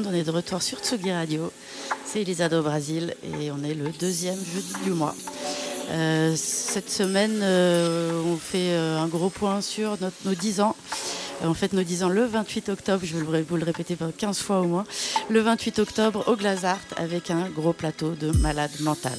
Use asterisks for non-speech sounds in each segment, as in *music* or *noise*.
on est de retour sur Tsugi Radio. C'est Elisado au Brésil et on est le deuxième jeudi du mois. Euh, cette semaine, euh, on fait euh, un gros point sur nos 10 ans. On fête nos 10 ans le 28 octobre, je vais vous le répéter 15 fois au moins. Le 28 octobre au Glazart avec un gros plateau de malades mentales.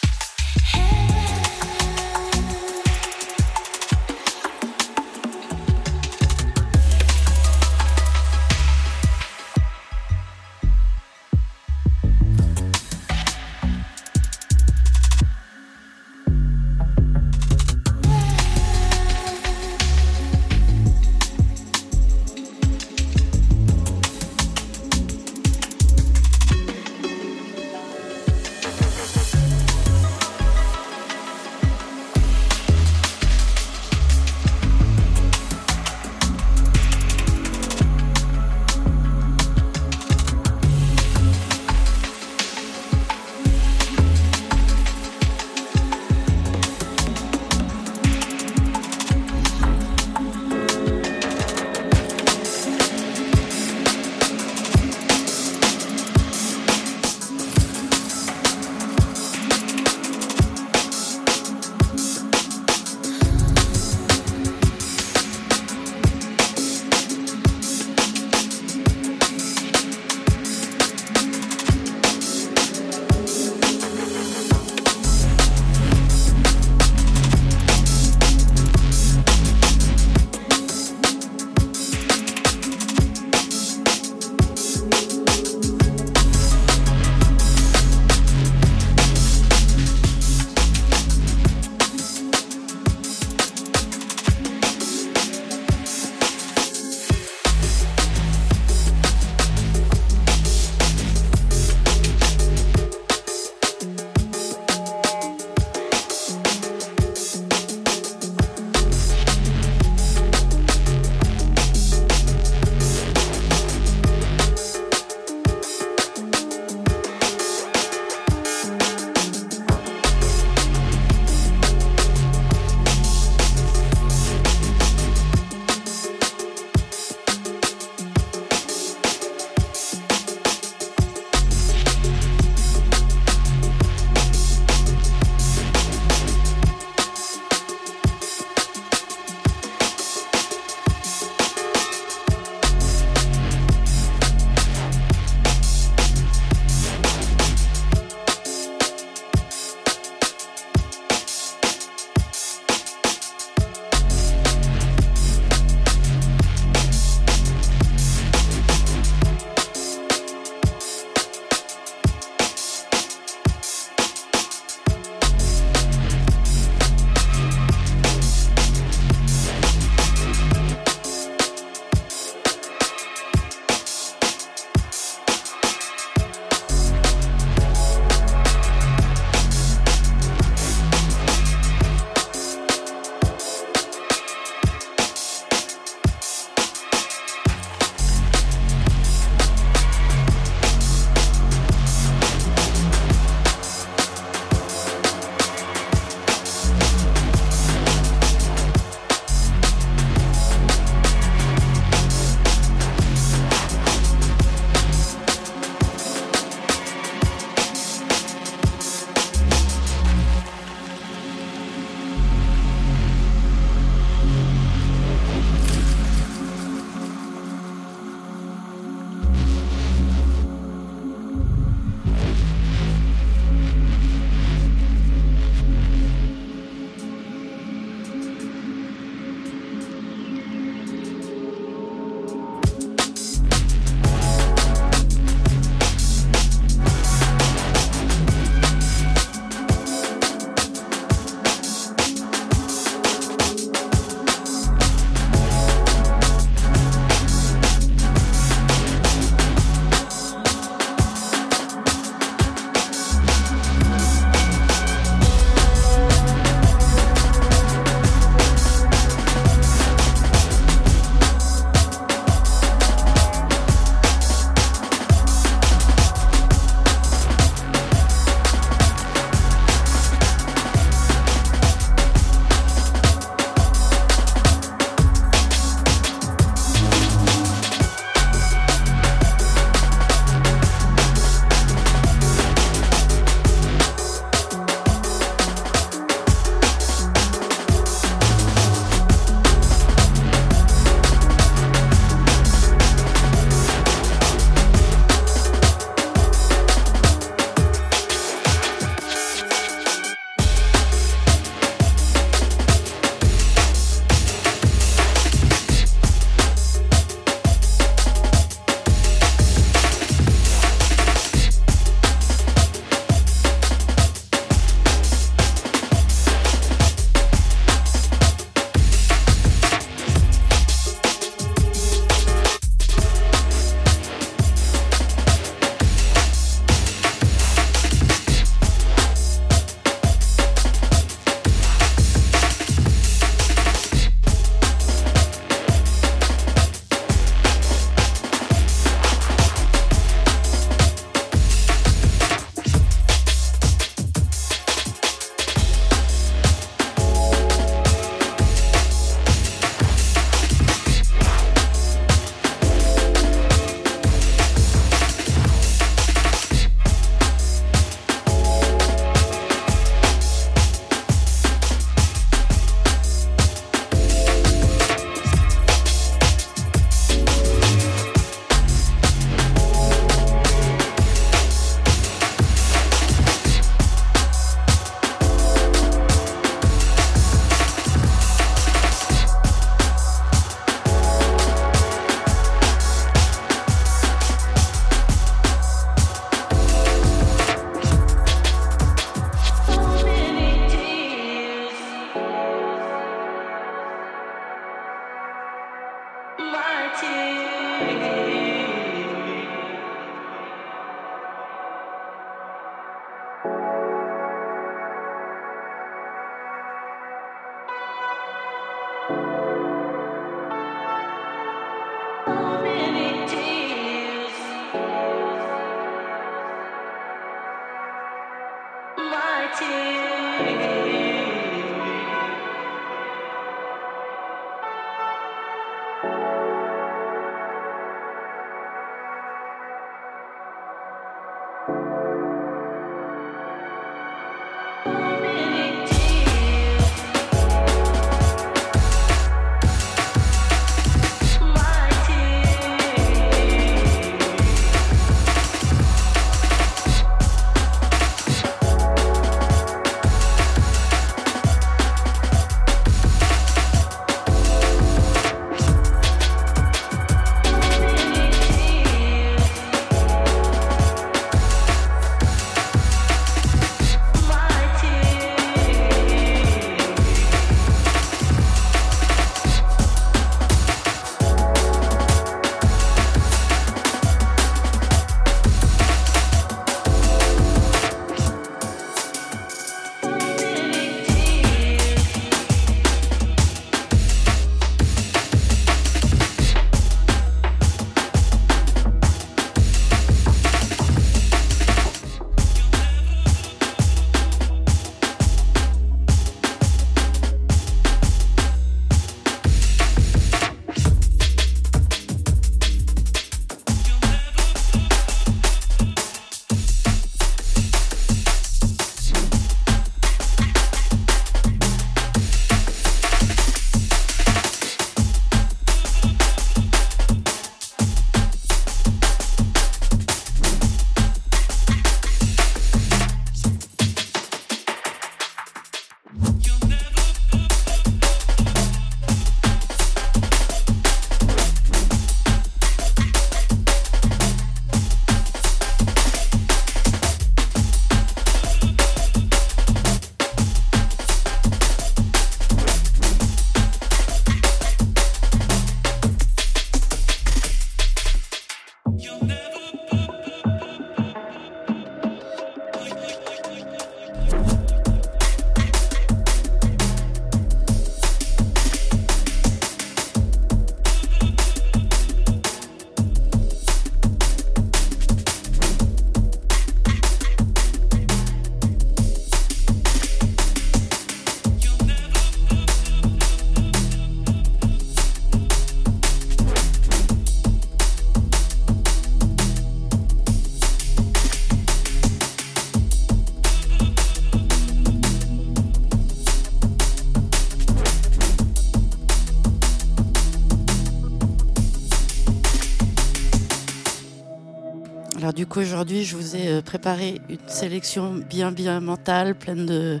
Aujourd'hui, je vous ai euh, préparé une sélection bien, bien mentale, pleine de,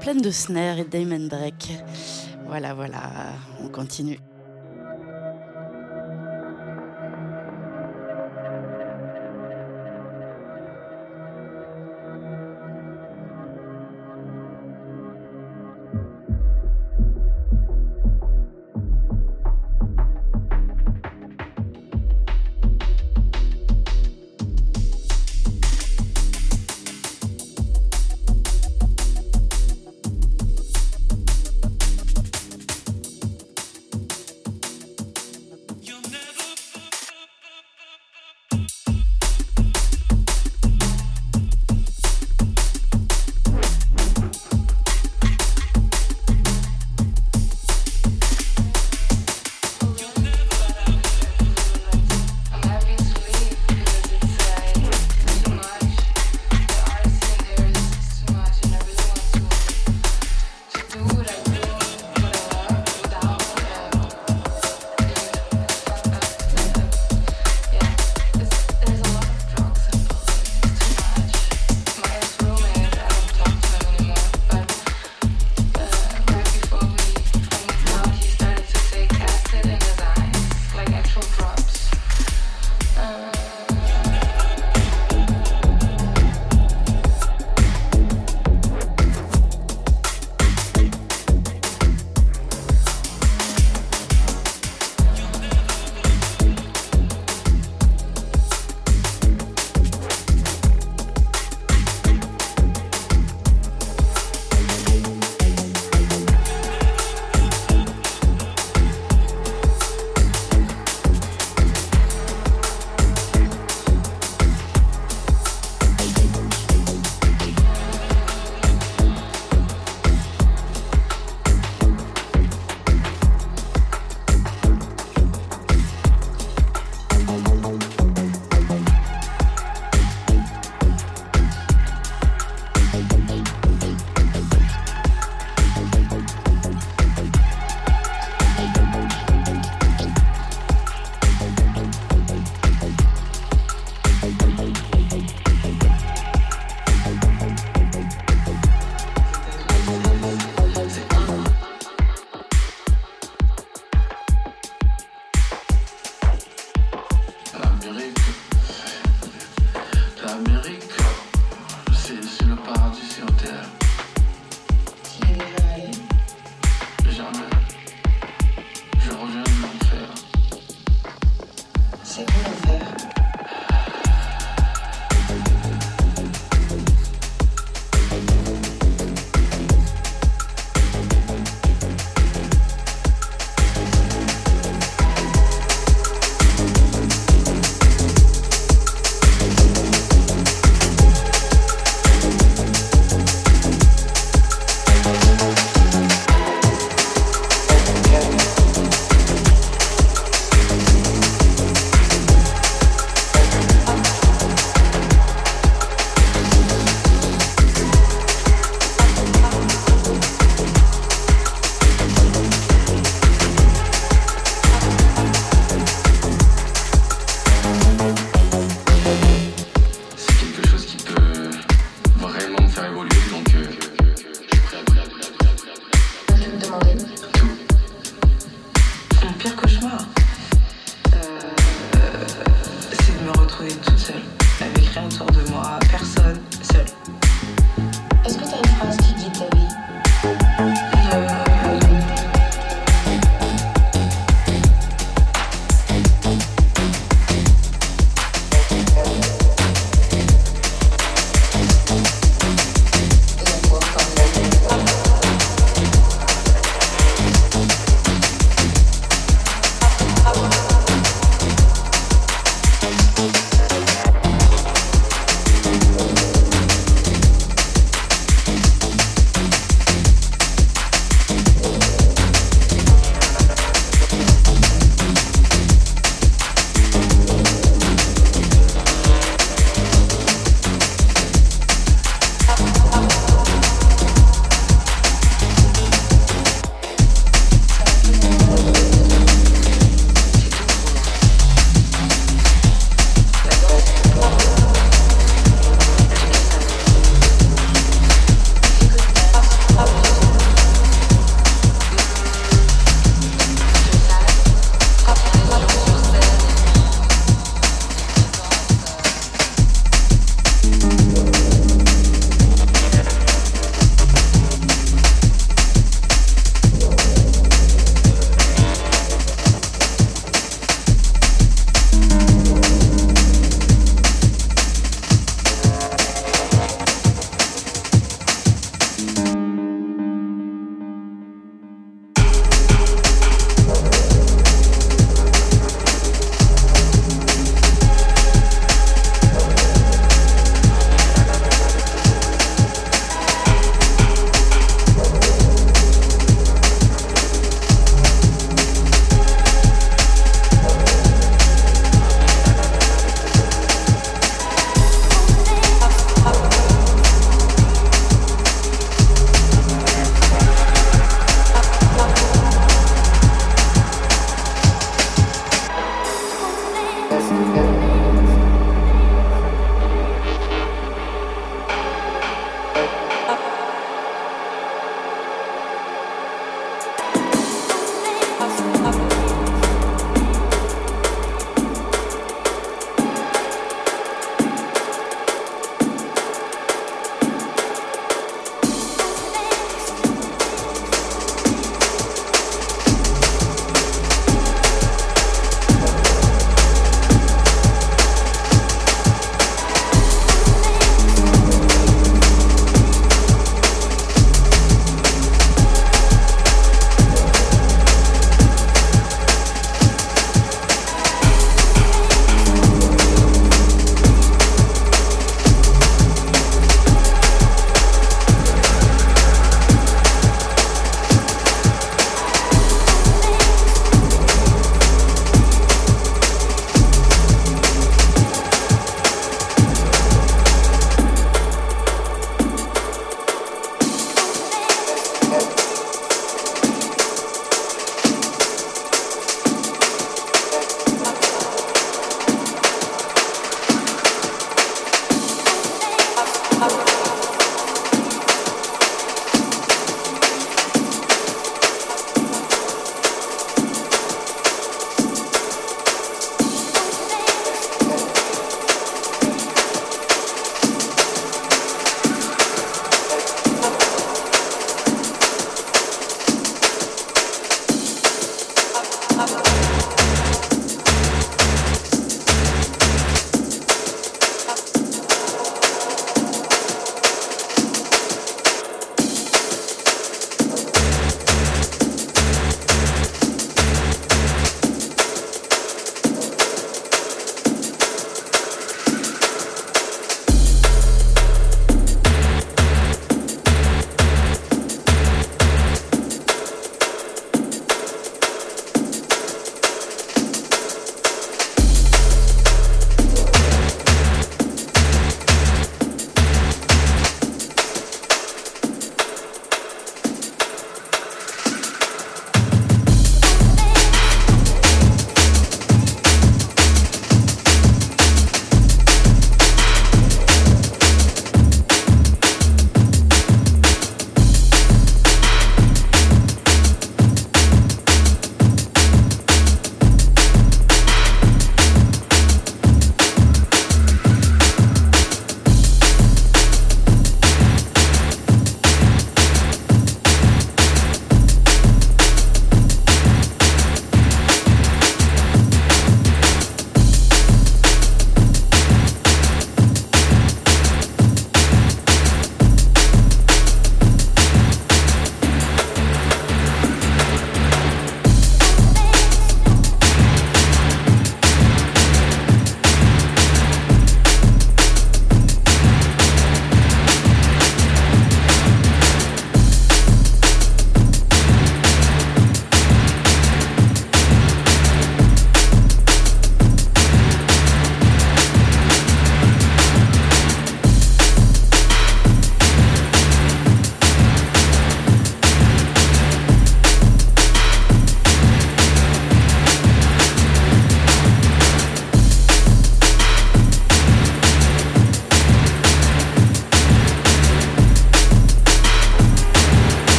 pleine de snares et Drake. Voilà, voilà, on continue.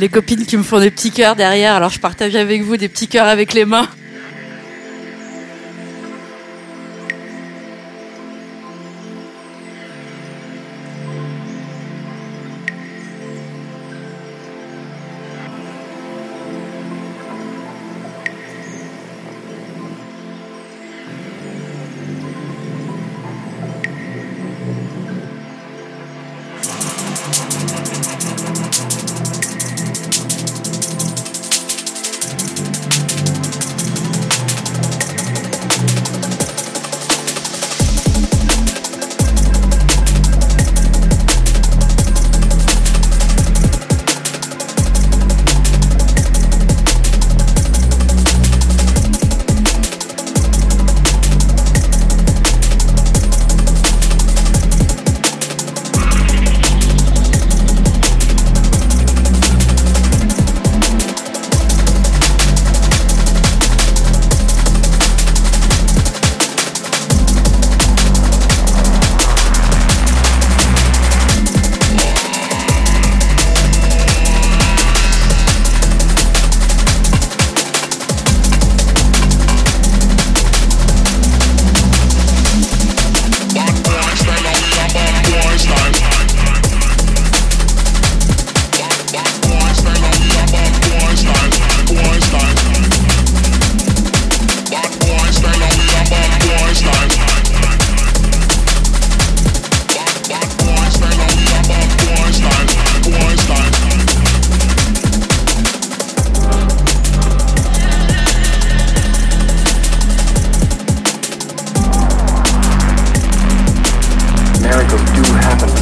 les copines qui me font des petits cœurs derrière, alors je partage avec vous des petits cœurs avec les mains.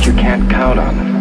you can't count on.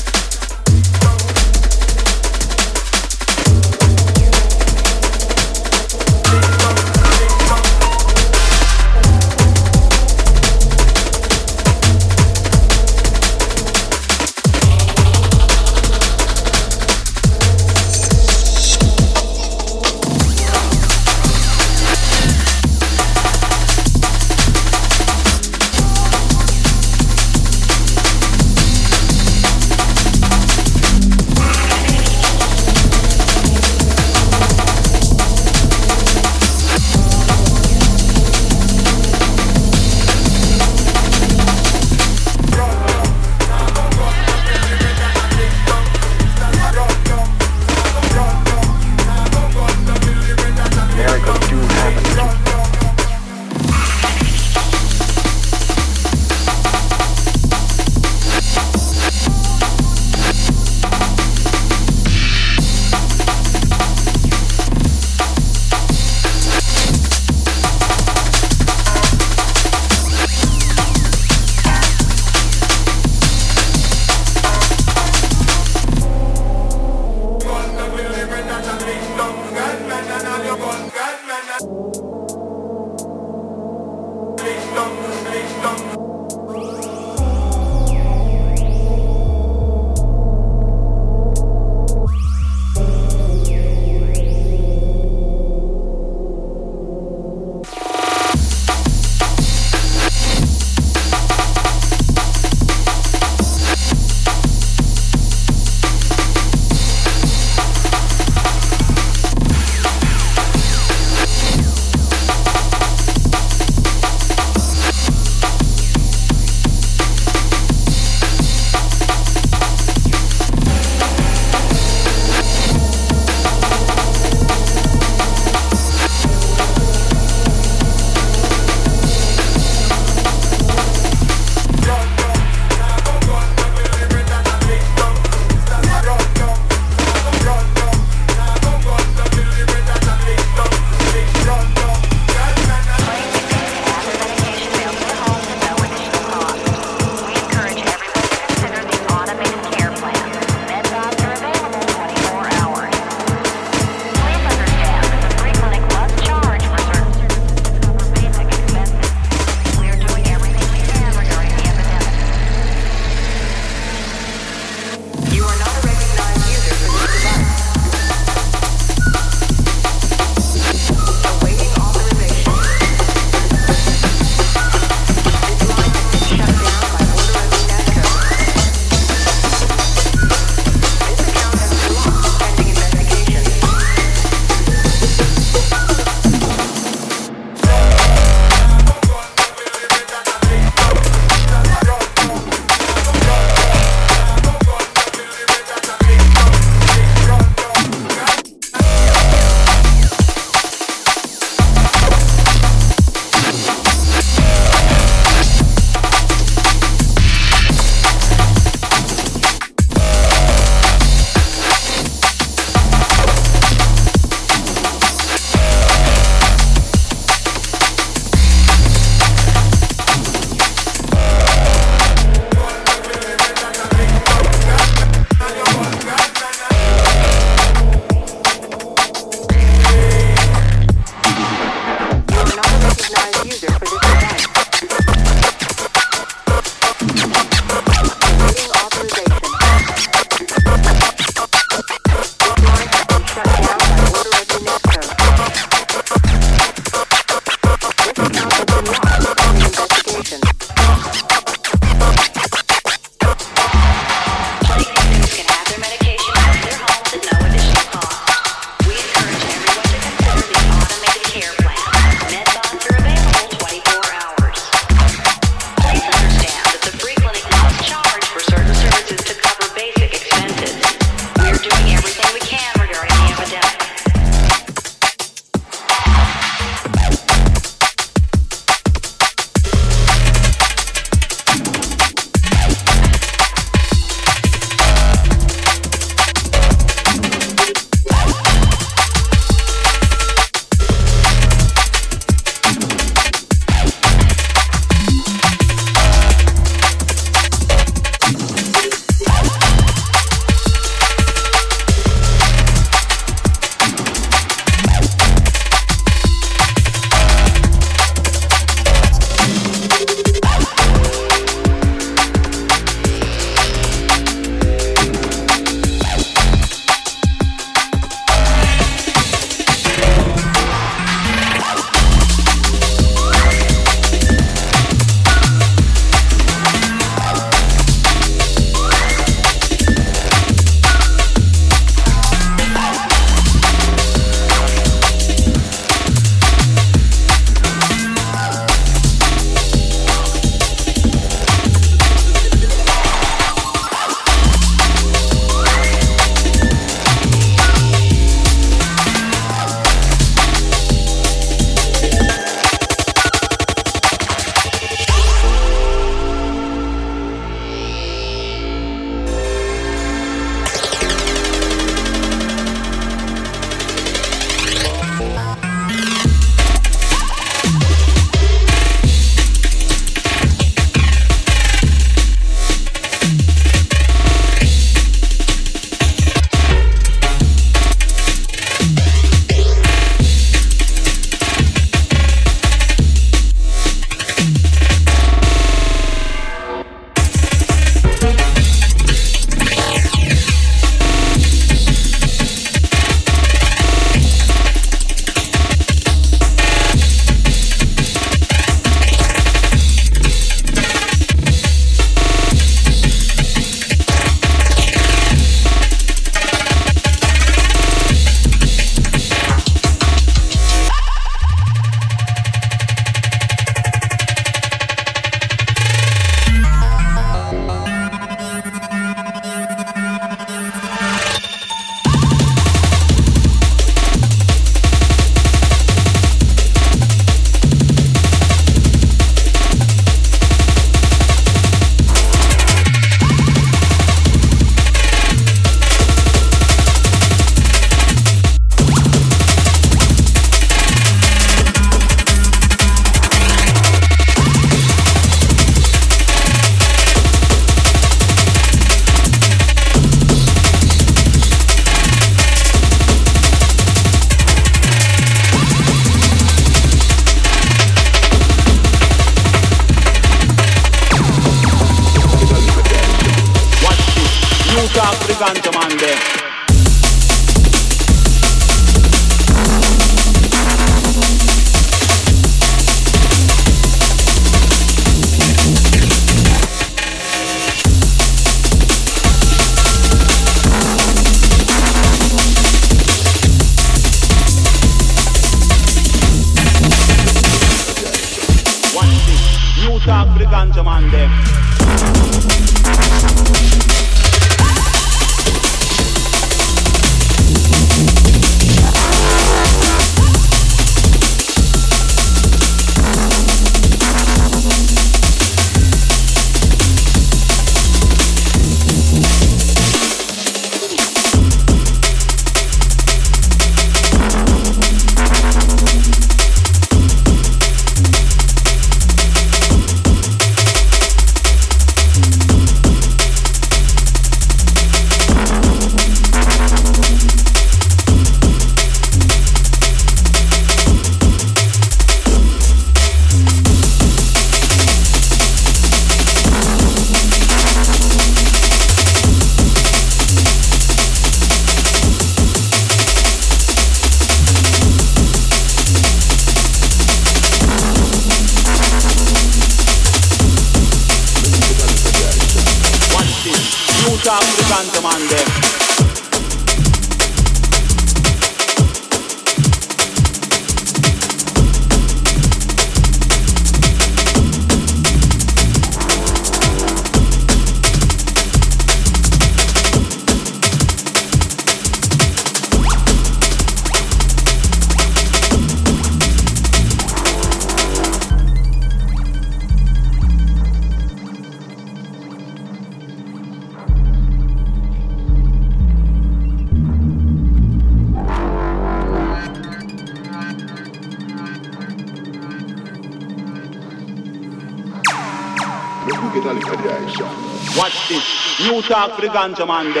Musa Kırgan zamanında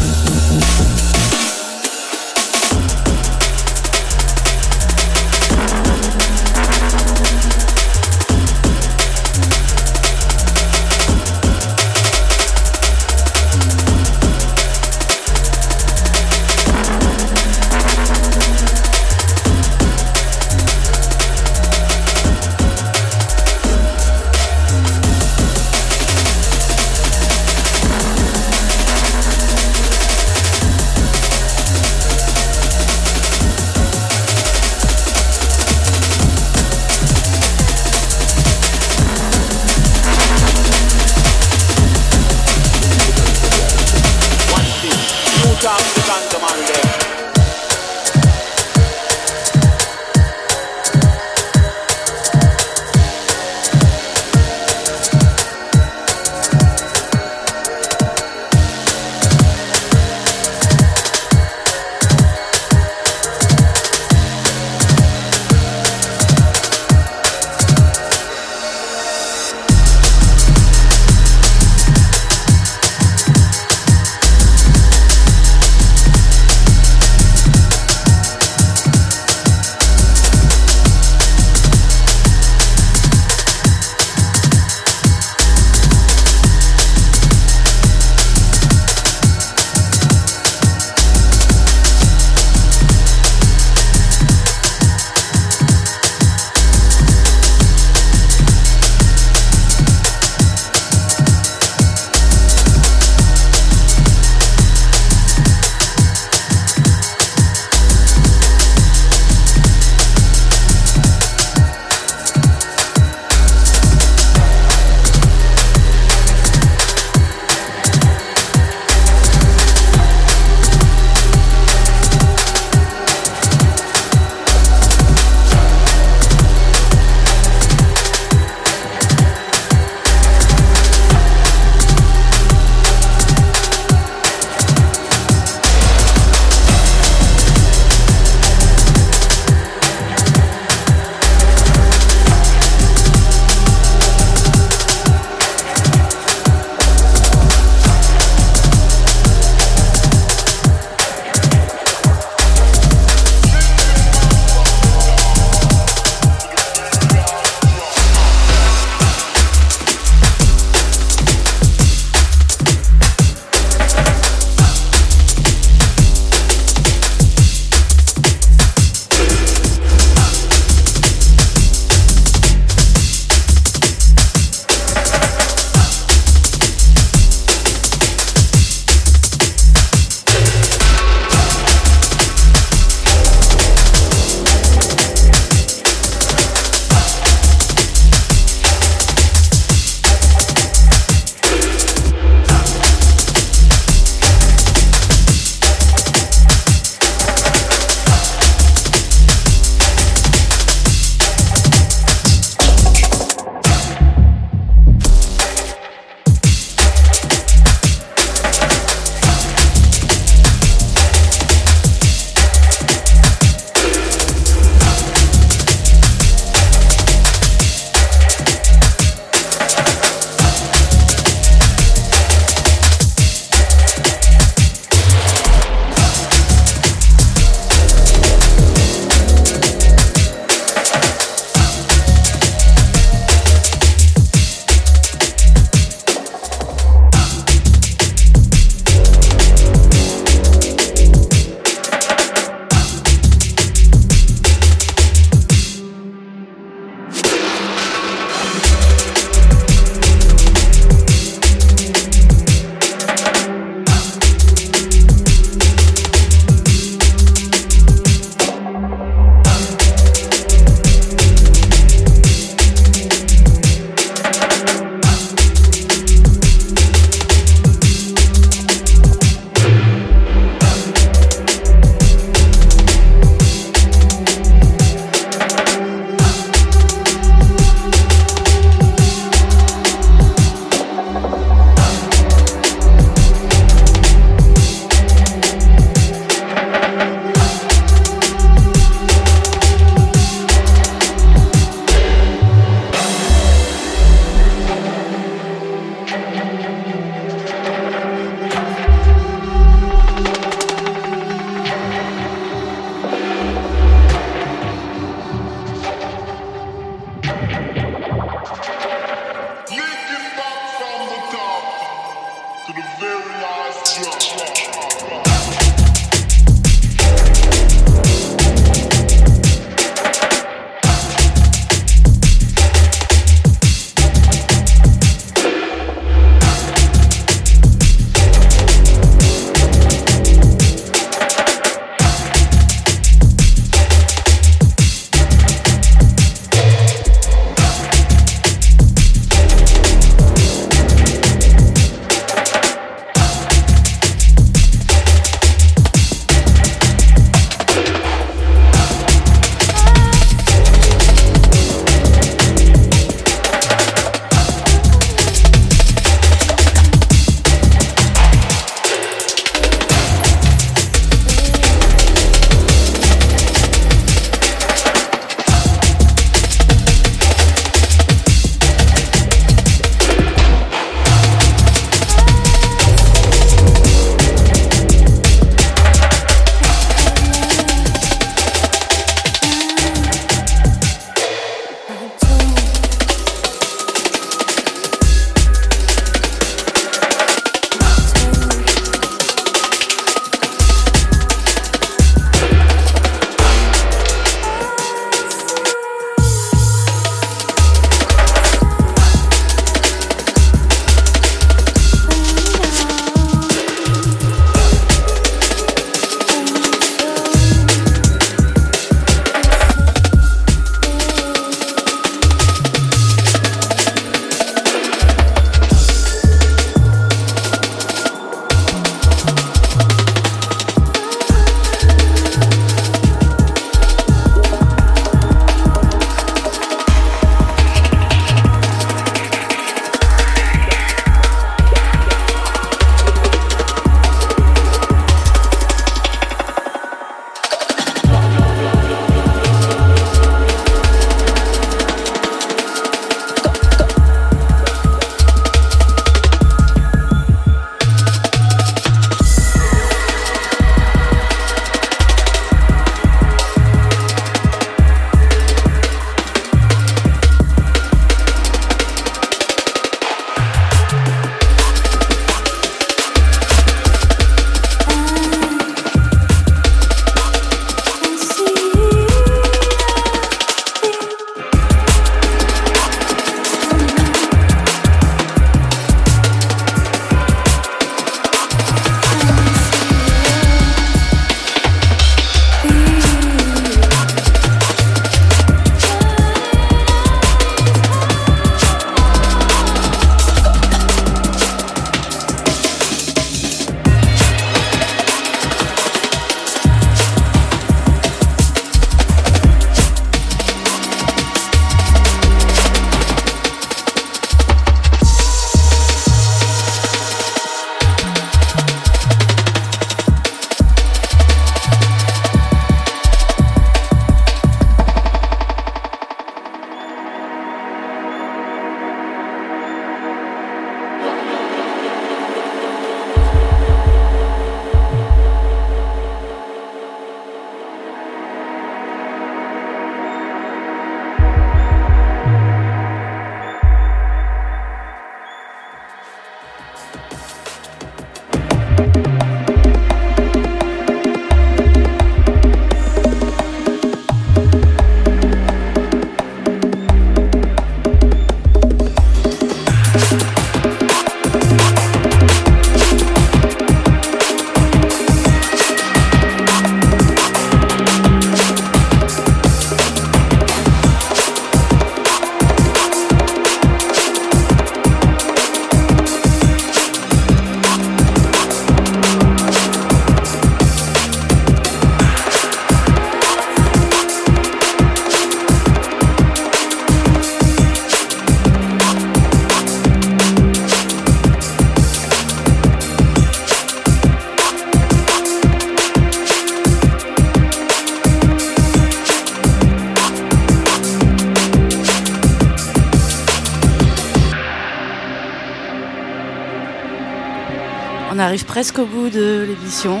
presque au bout de l'émission.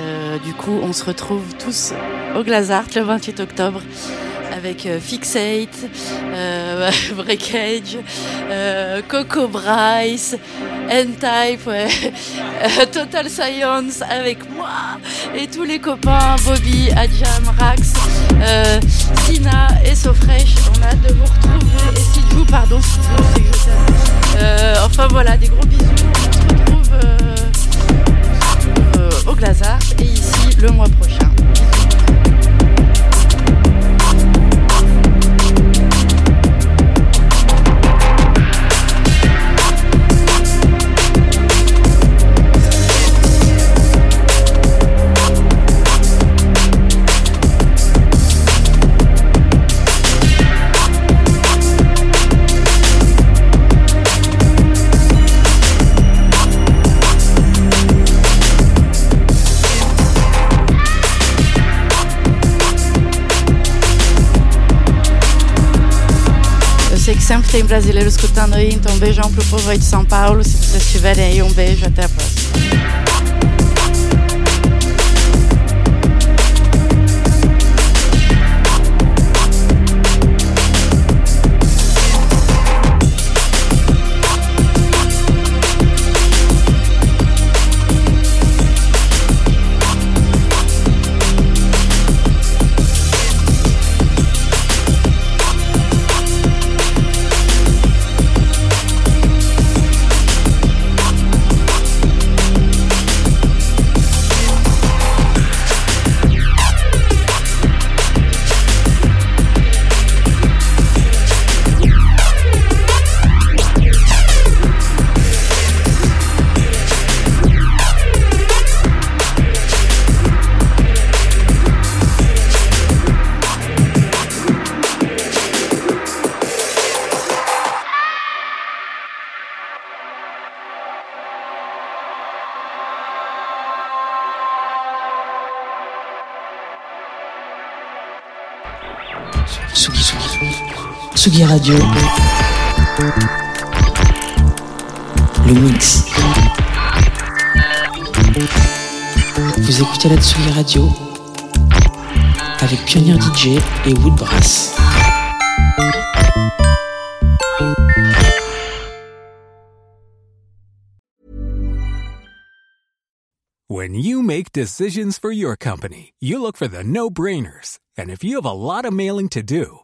Euh, du coup, on se retrouve tous au Glazart le 28 octobre avec euh, Fixate, euh, *laughs* Breakage, Coco Bryce, N-Type, *laughs* Total Science avec moi et tous les copains, Bobby, Adjam, Rax, Sina et SoFresh. On a hâte de vous retrouver. Et Sidjou, pardon, c'est que enfin voilà, des gros bisous. Euh, euh, au Glazart et ici le mois prochain. Sempre tem brasileiro escutando aí, então beijão pro povo aí de São Paulo. Se vocês estiverem aí, um beijo, até a próxima. Tsugi Radio. Le mix. Vous écoutez la Tsugi Radio avec Pioneer DJ et Woodbrass. When you make decisions for your company, you look for the no brainers. And if you have a lot of mailing to do,